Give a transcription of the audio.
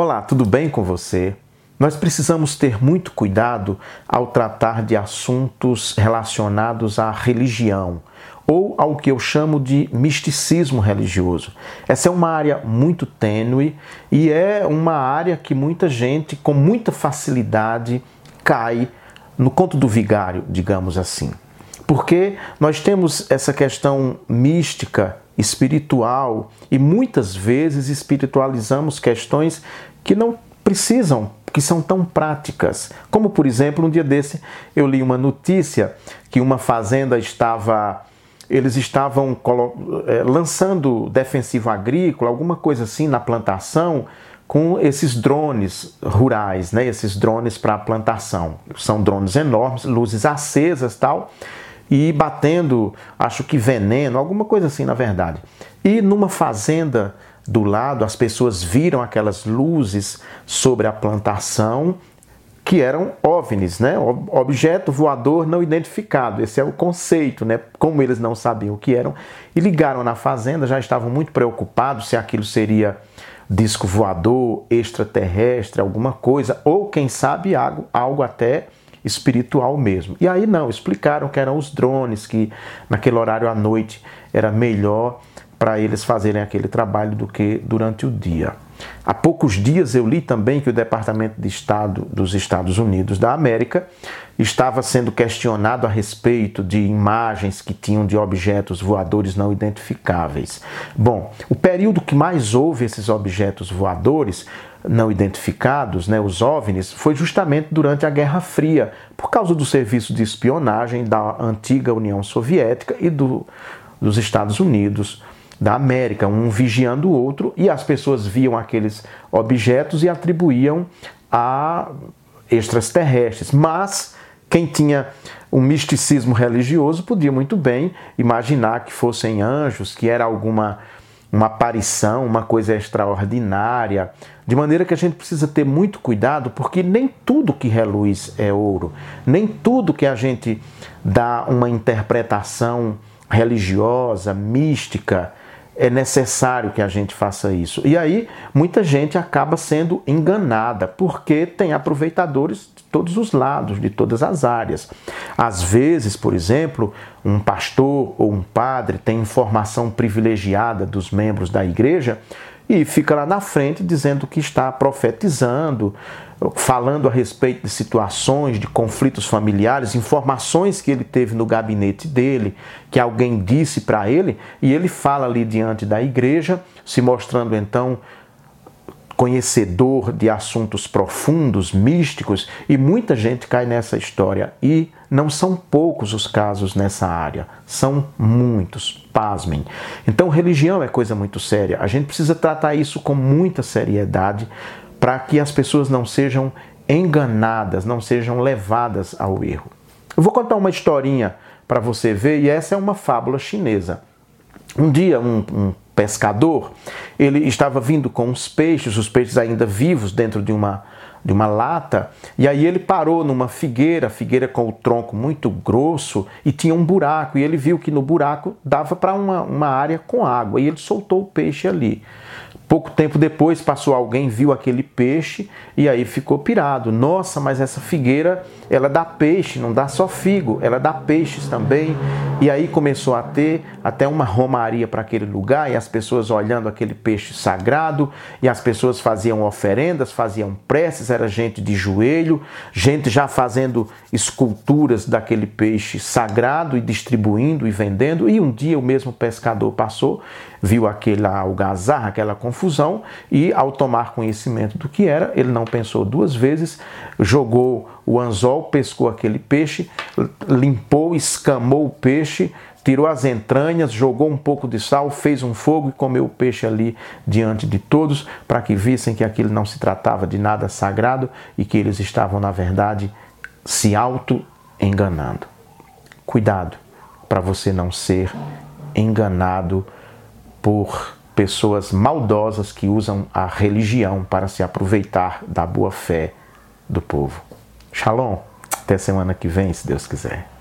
Olá, tudo bem com você? Nós precisamos ter muito cuidado ao tratar de assuntos relacionados à religião ou ao que eu chamo de misticismo religioso. Essa é uma área muito tênue e é uma área que muita gente, com muita facilidade, cai no conto do vigário, digamos assim. Porque nós temos essa questão mística, espiritual e muitas vezes espiritualizamos questões que não precisam, que são tão práticas. Como, por exemplo, um dia desse eu li uma notícia que uma fazenda estava. Eles estavam é, lançando defensivo agrícola, alguma coisa assim, na plantação, com esses drones rurais, né? esses drones para plantação. São drones enormes, luzes acesas tal, e batendo, acho que veneno, alguma coisa assim, na verdade. E numa fazenda do lado, as pessoas viram aquelas luzes sobre a plantação que eram OVNIs, né? Objeto voador não identificado. Esse é o conceito, né? Como eles não sabiam o que eram e ligaram na fazenda, já estavam muito preocupados se aquilo seria disco voador, extraterrestre, alguma coisa, ou quem sabe algo, algo até espiritual mesmo. E aí não, explicaram que eram os drones, que naquele horário à noite era melhor para eles fazerem aquele trabalho do que durante o dia. Há poucos dias eu li também que o Departamento de Estado dos Estados Unidos da América estava sendo questionado a respeito de imagens que tinham de objetos voadores não identificáveis. Bom, o período que mais houve esses objetos voadores não identificados, né, os OVNIs, foi justamente durante a Guerra Fria, por causa do serviço de espionagem da antiga União Soviética e do, dos Estados Unidos da América, um vigiando o outro, e as pessoas viam aqueles objetos e atribuíam a extraterrestres. Mas quem tinha um misticismo religioso podia muito bem imaginar que fossem anjos, que era alguma uma aparição, uma coisa extraordinária. De maneira que a gente precisa ter muito cuidado, porque nem tudo que reluz é ouro, nem tudo que a gente dá uma interpretação religiosa, mística, é necessário que a gente faça isso. E aí, muita gente acaba sendo enganada, porque tem aproveitadores de todos os lados, de todas as áreas. Às vezes, por exemplo, um pastor ou um padre tem informação privilegiada dos membros da igreja e fica lá na frente dizendo que está profetizando, falando a respeito de situações, de conflitos familiares, informações que ele teve no gabinete dele, que alguém disse para ele, e ele fala ali diante da igreja, se mostrando então conhecedor de assuntos profundos, místicos, e muita gente cai nessa história. E não são poucos os casos nessa área, são muitos, pasmem. Então, religião é coisa muito séria. A gente precisa tratar isso com muita seriedade para que as pessoas não sejam enganadas, não sejam levadas ao erro. Eu vou contar uma historinha para você ver, e essa é uma fábula chinesa. Um dia, um, um pescador, ele estava vindo com os peixes, os peixes ainda vivos dentro de uma, de uma lata, e aí ele parou numa figueira, figueira com o tronco muito grosso, e tinha um buraco, e ele viu que no buraco dava para uma, uma área com água, e ele soltou o peixe ali. Pouco tempo depois passou alguém, viu aquele peixe e aí ficou pirado. Nossa, mas essa figueira, ela dá peixe, não dá só figo, ela dá peixes também. E aí começou a ter até uma romaria para aquele lugar e as pessoas olhando aquele peixe sagrado e as pessoas faziam oferendas, faziam preces, era gente de joelho, gente já fazendo esculturas daquele peixe sagrado e distribuindo e vendendo. E um dia o mesmo pescador passou, viu aquela algazarra, aquela confusão e ao tomar conhecimento do que era, ele não pensou duas vezes, jogou o anzol, pescou aquele peixe, limpou, escamou o peixe, tirou as entranhas, jogou um pouco de sal, fez um fogo e comeu o peixe ali diante de todos, para que vissem que aquilo não se tratava de nada sagrado e que eles estavam, na verdade, se auto-enganando. Cuidado para você não ser enganado por pessoas maldosas que usam a religião para se aproveitar da boa fé do povo. Shalom. Até semana que vem, se Deus quiser.